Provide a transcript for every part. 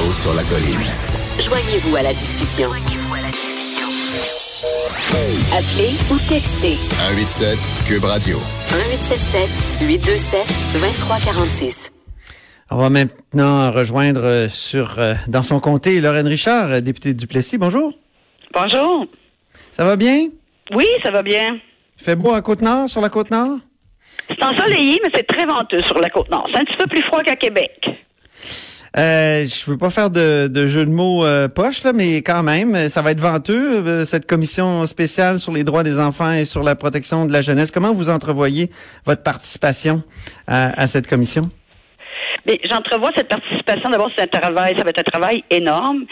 Là-haut sur la colline. Joignez-vous à la discussion. Appelez ou textez 187 Cube Radio. 1877 827 2346. On va maintenant rejoindre euh, sur euh, dans son comté Lorraine Richard, euh, députée du Plessis. Bonjour. Bonjour. Ça va bien? Oui, ça va bien. Il fait beau à Côte-Nord, sur la Côte-Nord? C'est ensoleillé, mais c'est très venteux sur la Côte-Nord. C'est un petit peu plus froid qu'à Québec. Euh, je veux pas faire de, de jeu de mots euh, poche, là, mais quand même, ça va être venteux, euh, cette commission spéciale sur les droits des enfants et sur la protection de la jeunesse. Comment vous entrevoyez votre participation à, à cette commission? Mais j'entrevois cette participation. D'abord, c'est un travail, ça va être un travail énorme.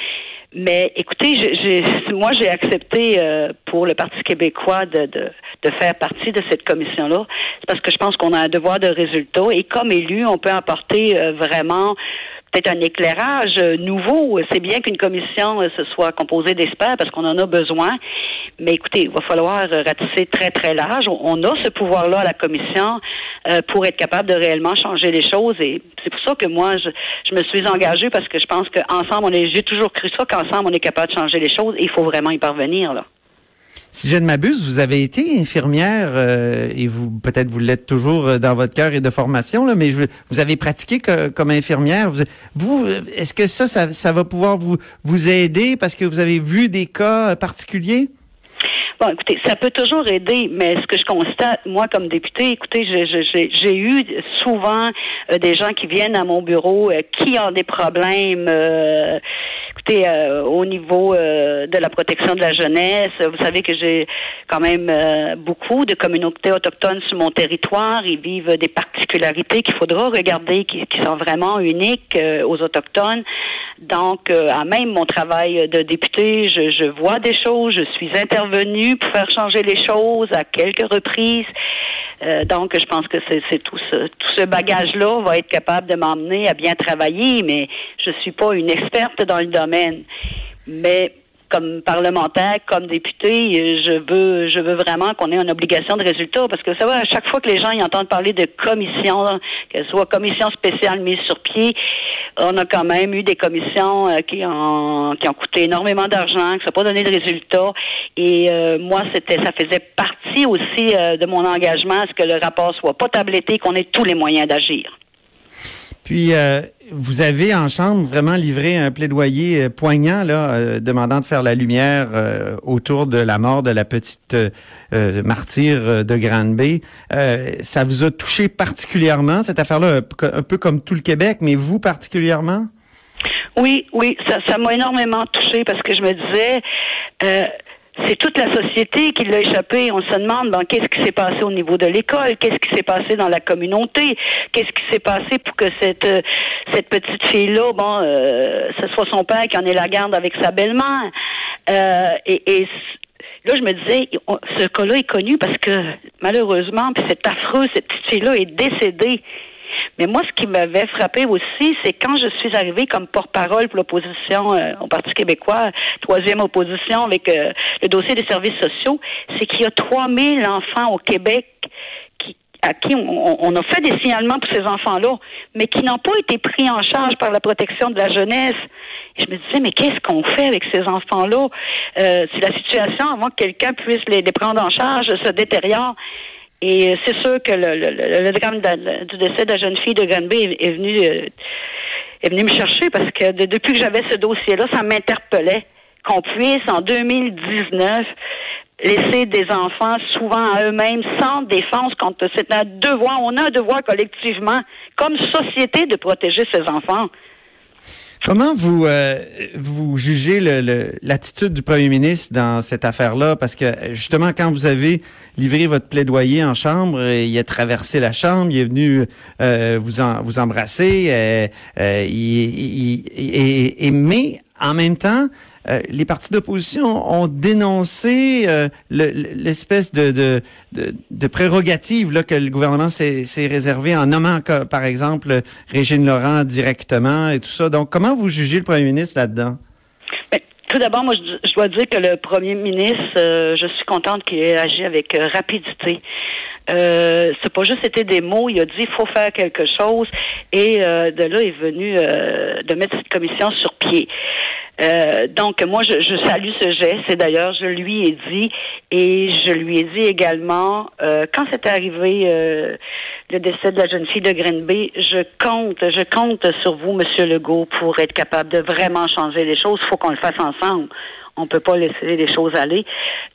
Mais écoutez, j'ai, moi, j'ai accepté euh, pour le Parti québécois de, de, de, faire partie de cette commission-là. C'est parce que je pense qu'on a un devoir de résultat. Et comme élu, on peut apporter euh, vraiment peut-être un éclairage euh, nouveau. C'est bien qu'une commission se soit composée d'experts parce qu'on en a besoin. Mais écoutez, il va falloir ratisser très, très large. On a ce pouvoir-là à la commission euh, pour être capable de réellement changer les choses. Et c'est pour ça que moi, je, je me suis engagée parce que je pense qu'ensemble, on est, j'ai toujours cru ça qu'ensemble, on est capable de changer les choses et il faut vraiment y parvenir, là. Si je ne m'abuse, vous avez été infirmière euh, et vous peut-être vous l'êtes toujours euh, dans votre cœur et de formation, là, mais vous avez pratiqué comme infirmière. Vous est-ce que ça, ça, ça va pouvoir vous vous aider parce que vous avez vu des cas particuliers? Bon, écoutez, ça peut toujours aider, mais ce que je constate, moi, comme député, écoutez, j'ai eu souvent euh, des gens qui viennent à mon bureau euh, qui ont des problèmes, euh, écoutez, euh, au niveau de la protection de la jeunesse. Vous savez que j'ai quand même beaucoup de communautés autochtones sur mon territoire. Ils vivent des particularités qu'il faudra regarder, qui, sont vraiment uniques aux Autochtones. Donc, à même mon travail de député, je, je vois des choses, je suis intervenue pour faire changer les choses à quelques reprises. Euh, donc, je pense que c'est tout ce, tout ce bagage-là va être capable de m'emmener à bien travailler, mais je suis pas une experte dans le domaine. Mais comme parlementaire, comme député, je veux, je veux vraiment qu'on ait une obligation de résultat parce que ça va, à chaque fois que les gens y entendent parler de commission, qu'elle soit commission spéciale mise sur pied, on a quand même eu des commissions euh, qui ont qui ont coûté énormément d'argent, qui n'ont pas donné de résultats. Et euh, moi, c'était, ça faisait partie aussi euh, de mon engagement à ce que le rapport soit pas tabletté, qu'on ait tous les moyens d'agir. Puis, euh, vous avez en chambre vraiment livré un plaidoyer euh, poignant, là, euh, demandant de faire la lumière euh, autour de la mort de la petite euh, martyre de Granby. ça vous a touché particulièrement, cette affaire-là, un peu comme tout le Québec, mais vous particulièrement? Oui, oui, ça, ça m'a énormément touché parce que je me disais, c'est toute la société qui l'a échappé. On se demande bon, qu'est-ce qui s'est passé au niveau de l'école, qu'est-ce qui s'est passé dans la communauté, qu'est-ce qui s'est passé pour que cette euh, cette petite fille-là, bon, euh, ce soit son père qui en ait la garde avec sa belle-mère? Euh, et, et là, je me disais, ce cas-là est connu parce que malheureusement, puis c'est affreux, cette petite fille-là est décédée. Mais moi, ce qui m'avait frappé aussi, c'est quand je suis arrivée comme porte-parole pour l'opposition euh, au Parti québécois, troisième opposition avec euh, le dossier des services sociaux, c'est qu'il y a 3000 enfants au Québec à qui on, a fait des signalements pour ces enfants-là, mais qui n'ont pas été pris en charge par la protection de la jeunesse. Je me disais, mais qu'est-ce qu'on fait avec ces enfants-là? Euh, si la situation, avant que quelqu'un puisse les, les prendre en charge, se détériore? Et c'est sûr que le, le, le drame du décès de la jeune fille de Granby est, venu euh, est venu me chercher parce que de, depuis que j'avais ce dossier-là, ça m'interpellait qu'on puisse en 2019 laisser des enfants souvent à eux-mêmes sans défense quand c'est un devoir, on a un devoir collectivement comme société de protéger ces enfants. Comment vous euh, vous jugez l'attitude du premier ministre dans cette affaire-là? Parce que justement, quand vous avez livré votre plaidoyer en chambre, il a traversé la chambre, il est venu euh, vous en, vous embrasser, euh, euh il, il, et, et, mais en même temps, euh, les partis d'opposition ont dénoncé euh, l'espèce de, de, de, prérogative là, que le gouvernement s'est réservé en nommant, par exemple, Régine Laurent directement et tout ça. Donc, comment vous jugez le premier ministre là-dedans? Ben, Tout d'abord, moi, je, dois dire que le premier ministre, euh, je suis contente qu'il ait agi avec rapidité. Euh, c'est pas juste été des mots, il a dit il faut faire quelque chose et de là est venu de mettre cette commission sur pied. Donc moi je, je, salue ce geste et d'ailleurs je lui ai dit et je lui ai dit également quand c'est arrivé le décès de la jeune fille de Green Bay, je compte, je compte sur vous, Monsieur Legault, pour être capable de vraiment changer les choses. Il faut qu'on le fasse ensemble on peut pas laisser les choses aller.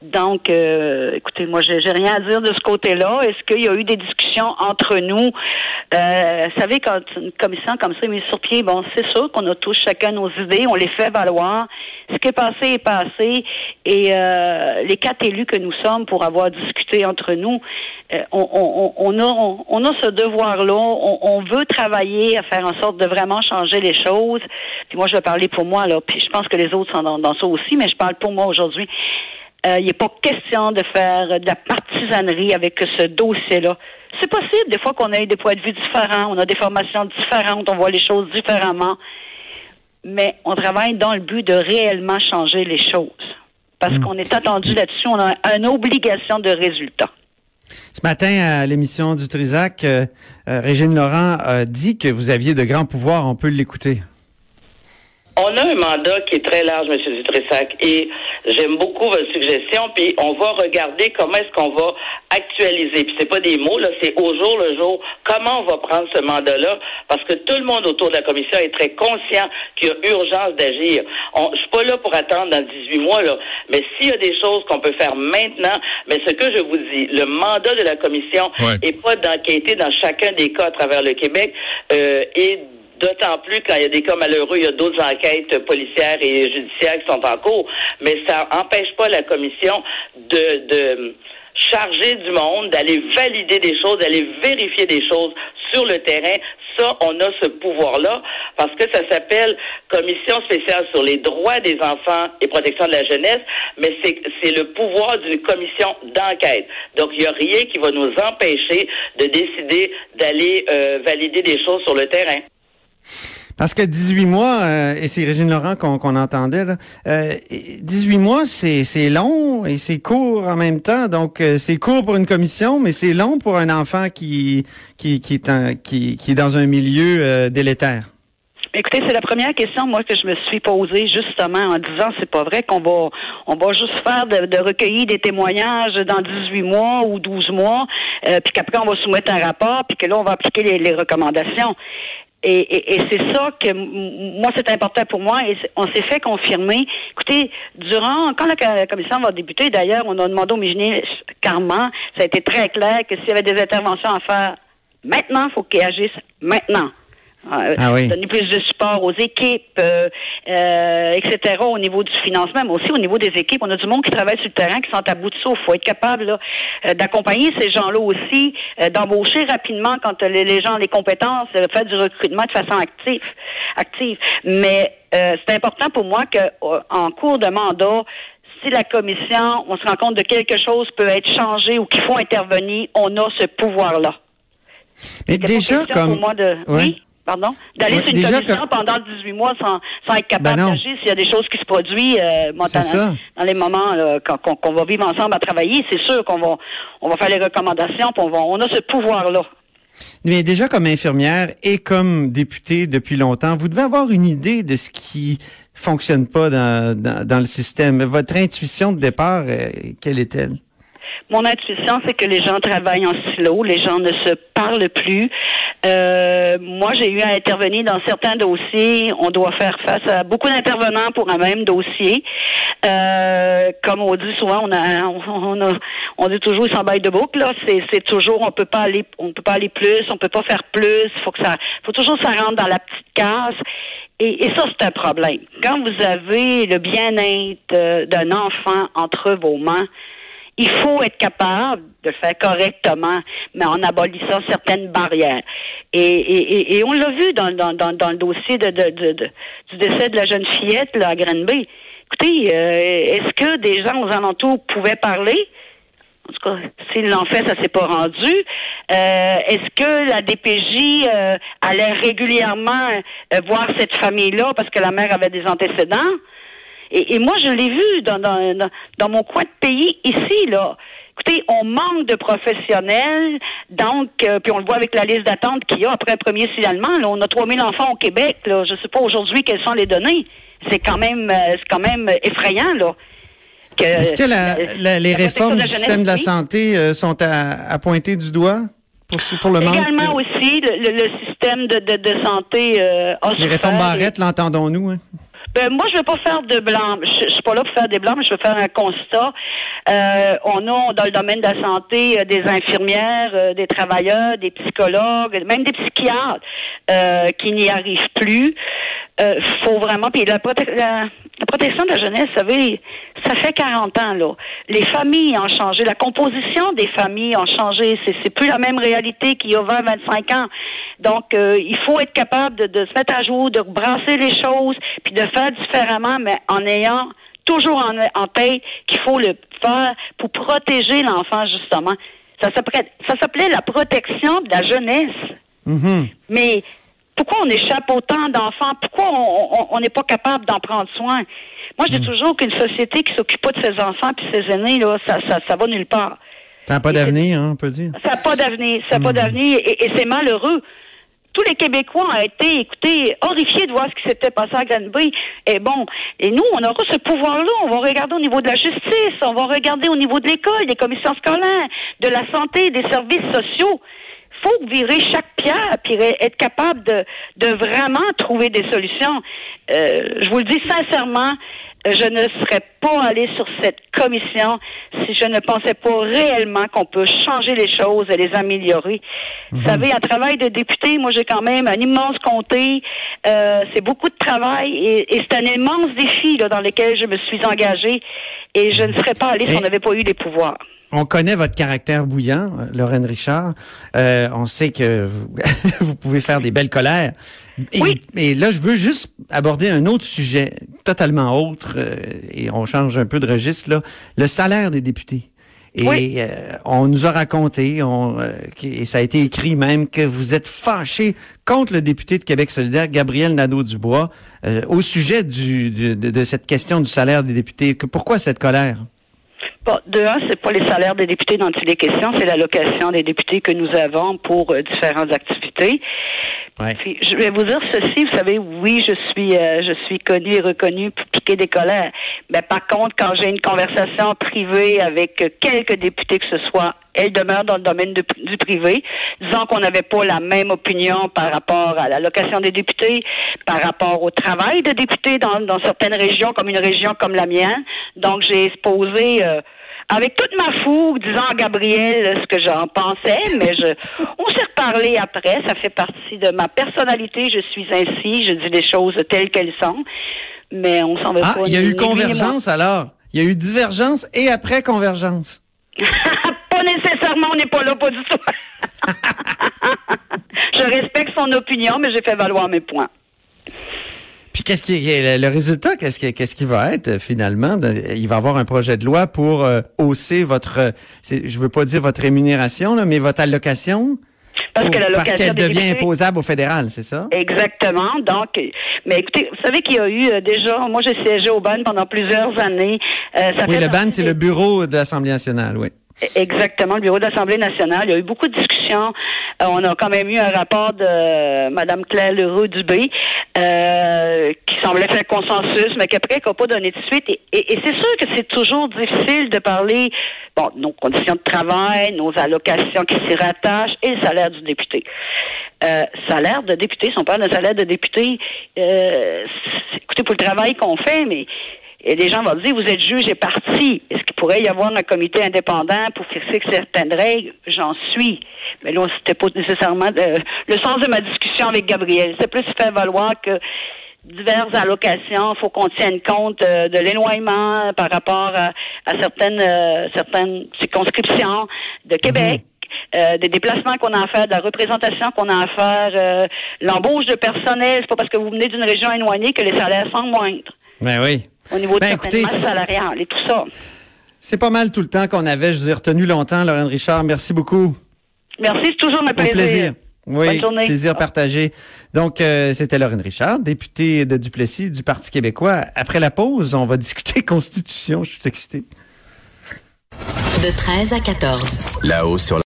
Donc, euh, écoutez, moi, j'ai rien à dire de ce côté-là. Est-ce qu'il y a eu des discussions entre nous? Euh, vous savez, quand une commission comme ça est mise sur pied, bon, c'est sûr qu'on a tous chacun nos idées, on les fait valoir. Ce qui est passé est passé. Et euh, les quatre élus que nous sommes pour avoir discuté entre nous, euh, on, on, on, a, on, a ce devoir-là. On, veut travailler à faire en sorte de vraiment changer les choses. Puis moi, je vais parler pour moi, là. Puis je pense que les autres sont dans, dans ça aussi, mais je parle pour moi aujourd'hui. Euh, il n'est pas question de faire de la partisanerie avec ce dossier-là. C'est possible, des fois, qu'on ait des points de vue différents, on a des formations différentes, on voit les choses différemment. Mais on travaille dans le but de réellement changer les choses. Parce hmm. qu'on est attendu là-dessus, on a une obligation de résultat. Ce matin, à l'émission du Trisac, euh, euh, Régine Laurent a dit que vous aviez de grands pouvoirs. On peut l'écouter. On a un mandat qui est très large, M. Dutressac, et j'aime beaucoup votre suggestion, puis on va regarder comment est-ce qu'on va actualiser. Puis c'est pas des mots, là, c'est au jour le jour, comment on va prendre ce mandat-là, parce que tout le monde autour de la commission est très conscient qu'il y a urgence d'agir. Je suis pas là pour attendre dans 18 mois, là, mais s'il y a des choses qu'on peut faire maintenant, mais ce que je vous dis, le mandat de la commission est pas d'enquêter dans chacun des cas à travers le Québec euh, et D'autant plus quand il y a des cas malheureux, il y a d'autres enquêtes policières et judiciaires qui sont en cours. Mais ça n'empêche pas la commission de, de charger du monde, d'aller valider des choses, d'aller vérifier des choses sur le terrain. Ça, on a ce pouvoir-là parce que ça s'appelle Commission spéciale sur les droits des enfants et protection de la jeunesse, mais c'est le pouvoir d'une commission d'enquête. Donc, il n'y a rien qui va nous empêcher de décider d'aller euh, valider des choses sur le terrain. Parce que 18 mois, euh, et c'est Régine Laurent qu'on entendait, là, 18 euh, mois, c'est long et c'est court en même temps. Donc, euh, c'est court pour une commission, mais c'est long pour un enfant qui, qui, qui, est, qui, est dans un milieu délétère. Écoutez, c'est la première question moi que je me suis posée justement en disant c'est pas vrai qu'on va on va juste faire de, recueillir des témoignages dans 18 mois ou 12 mois, puis qu'après on va soumettre un rapport, puis que là on va appliquer les recommandations. Et, c'est ça que moi, c'est important pour moi. Et on s'est fait confirmer. Écoutez, durant, quand la, commission va débuter, d'ailleurs, on a demandé au ministre Carman, ça a été très clair que s'il y avait des interventions à faire maintenant, il faut qu'ils agissent maintenant. Euh, ah donner plus de support aux équipes, euh, euh, etc. au niveau du financement, mais aussi au niveau des équipes. On a du monde qui travaille sur le terrain, qui sont à bout de souffle. Il faut être capable d'accompagner ces gens-là aussi, d'embaucher rapidement quand les, gens ont les compétences, faire du recrutement de façon active. active. Mais c'est important pour moi que en cours de mandat, si la commission, on se rend compte de quelque chose peut être changé ou qu'il faut intervenir, on a ce pouvoir-là. Et déjà, comme... Oui? Pardon, d'aller sur une commission pendant 18 mois sans, sans être capable ben d'agir s'il y a des choses qui se produisent euh, dans les moments qu'on va vivre ensemble à travailler. C'est sûr qu'on va, on va faire les recommandations, puis on, va, on a ce pouvoir-là. Mais déjà comme infirmière et comme députée depuis longtemps, vous devez avoir une idée de ce qui fonctionne pas dans, dans, dans le système. Votre intuition de départ, euh, quelle est-elle? Mon intuition, c'est que les gens travaillent en silo, les gens ne se parlent plus. Euh, moi, j'ai eu à intervenir dans certains dossiers. On doit faire face à beaucoup d'intervenants pour un même dossier. Euh, comme on dit souvent, on a, on, a, on dit toujours, ils s'embêtent de boucle. Là, c'est, toujours, on peut pas aller, on peut pas aller plus, on peut pas faire plus. Faut que ça, faut toujours ça rentre dans la petite case. Et, et ça, c'est un problème. Quand vous avez le bien-être euh, d'un enfant entre vos mains, il faut être capable de le faire correctement, mais en abolissant certaines barrières. Et, et, et on l'a vu dans, dans, dans, le dossier de, de, de, du décès de la jeune fillette là, à Granby. Écoutez, euh, est-ce que des gens aux alentours pouvaient parler? En tout cas, s'ils l'ont fait, ça s'est pas rendu. Euh, est-ce que la DPJ euh, allait régulièrement voir cette famille-là parce que la mère avait des antécédents? Et, et moi, je l'ai vu dans, dans, dans, dans mon coin de pays ici, là. Écoutez, on manque de professionnels, donc, euh, puis on le voit avec la liste d'attente qu'il y a après un premier signalement. Là, on a 3000 enfants au Québec. Là, je sais pas aujourd'hui quelles sont les données. C'est quand même, euh, c'est quand même effrayant là. Est-ce que la- la- les la réformes du système de la santé euh, sont à, à pointer du doigt pour, pour le manque? Également aussi, le, le- le système de, de, de santé euh, a Les réformes. Barrette, l'entendons-nous? hein? Ben, moi, je veux pas faire de blanc. Je, suis pas là pour faire des blancs, mais je veux faire un constat. Euh, on a dans le domaine de la santé euh, des infirmières, euh, des travailleurs, des psychologues, même des psychiatres euh, qui n'y arrivent plus. Faut vraiment. Puis la, la, la protection de la jeunesse, vous savez, ça fait 40 ans là. Les familles ont changé, la composition des familles ont changé. C'est plus la même réalité qu'il y a 20, 25 ans. Donc, euh, il faut être capable de, de se mettre à jour, de brasser les choses, puis de faire différemment, mais en ayant toujours en, en tête qu'il faut le faire pour protéger l'enfant, justement. Ça s'appelait, ça s'appelait la protection de la jeunesse. Mhm. Mais pourquoi on échappe autant d'enfants? Pourquoi on- n'est pas capable d'en prendre soin? Moi, je dis toujours qu'une société qui s'occupe pas de ses enfants puis ses aînés, là, ça, ça, ça va nulle part. Ça n'a pas d'avenir, hein, on peut dire. Ça n'a pas d'avenir. Ça n'a pas d'avenir et, et c'est malheureux. Tous les Québécois ont été, écoutez, horrifiés de voir ce qui s'était passé à Granby. Et bon, et nous, on aura ce pouvoir-là. On va regarder au niveau de la justice, on va regarder au niveau de l'école, des commissions scolaires, de la santé, des services sociaux. Faut virer chaque pierre puis être capable de, de vraiment trouver des solutions. Euh, je vous le dis sincèrement, je ne serais pas allée sur cette commission si je ne pensais pas réellement qu'on peut changer les choses et les améliorer. Vous savez, un travail de député, moi j'ai quand même un immense comté, euh, c'est beaucoup de travail et, et c'est un immense défi là, dans lequel je me suis engagée et je ne serais pas allée si on n'avait pas eu les pouvoirs. On connaît votre caractère bouillant, Lorraine Richard. Euh, on sait que vous, vous pouvez faire des belles colères. Et, Oui. et là, je veux juste aborder un autre sujet totalement autre, euh, et on change un peu de registre, là, le salaire des députés. Et Oui. euh, on nous a raconté, on, euh, et ça a été écrit même, que vous êtes fâché contre le député de Québec solidaire, Gabriel Nadeau-Dubois, euh, au sujet du, du- de, de cette question du salaire des députés. Que, pourquoi cette colère? Bon, de un, c'est pas les salaires des députés dont il est question, c'est l'allocation des députés que nous avons pour euh, différentes activités. Ouais. Puis, je vais vous dire ceci, vous savez, oui, je suis, euh, je suis connue et reconnue pour piquer des colères. Mais par contre, quand j'ai une conversation privée avec quelques députés que ce soit, elle demeure dans le domaine de- du privé. Disons qu'on n'avait pas la même opinion par rapport à l'allocation des députés, par rapport au travail des députés dans, dans certaines régions, comme une région comme la mienne. Donc, j'ai exposé euh, avec toute ma fougue, disant à Gabriel ce que j'en pensais, mais je, on s'est reparlé après. Ça fait partie de ma personnalité. Je suis ainsi. Je dis les choses telles qu'elles sont. Mais on s'en va Ah, pas. il y a eu convergence alors. Il y a eu divergence et après convergence. on n'est pas là, pas du tout. je respecte son opinion, mais j'ai fait valoir mes points. Puis qu'est-ce qui est le résultat Qu'est-ce qui qu'est-ce qui va être euh, finalement Il va y avoir un projet de loi pour euh, hausser votre, euh, je veux pas dire votre rémunération là, mais votre allocation? Parce pour- que l'allocation qu'elle devient imposable au fédéral, c'est ça? Exactement. Donc, euh, mais écoutez, vous savez qu'il y a eu euh, déjà, moi j'ai siégé au BAN pendant plusieurs années. Euh, ça Oui, fait le BAN, c'est le bureau de l'Assemblée nationale, oui. Exactement, le bureau de l'Assemblée nationale. Il y a eu beaucoup de discussions. Euh, on a quand même eu un rapport de euh, Mme Claire Leroux-Dubé euh, qui semblait faire consensus, mais qu'après, qui n'a pas donné de suite. Et, c'est sûr que c'est toujours difficile de parler bon, nos conditions de travail, nos allocations qui s'y rattachent et le salaire du député. Euh, salaire de député, si on parle de salaire de député, écoutez, pour le travail qu'on fait, mais et les gens vont dire, vous êtes juge et parti. Est-ce qu'il pourrait y avoir un comité indépendant pour fixer certaines règles? J'en suis. Mais là, c'était pas nécessairement euh, le sens de ma discussion avec Gabriel. C'est plus faire valoir que diverses allocations, il faut qu'on tienne compte euh, de l'éloignement par rapport à, à certaines euh, certaines circonscriptions de Québec. euh, des déplacements qu'on a à faire, de la représentation qu'on a à faire, euh, l'embauche de personnel, c'est pas parce que vous venez d'une région éloignée que les salaires sont moindres Ben oui. Au niveau de Ben, écoutez, et tout ça. C'est pas mal tout le temps qu'on avait. Je vous ai retenu longtemps, Lorraine Richard. Merci beaucoup. Merci, c'est toujours un plaisir. plaisir. Oui, Bonne journée. plaisir partagé. Donc, euh, c'était Lorraine Richard, députée de Duplessis du Parti québécois. Après la pause, on va discuter Constitution. Je suis excité. De 13 à 14. Là-haut sur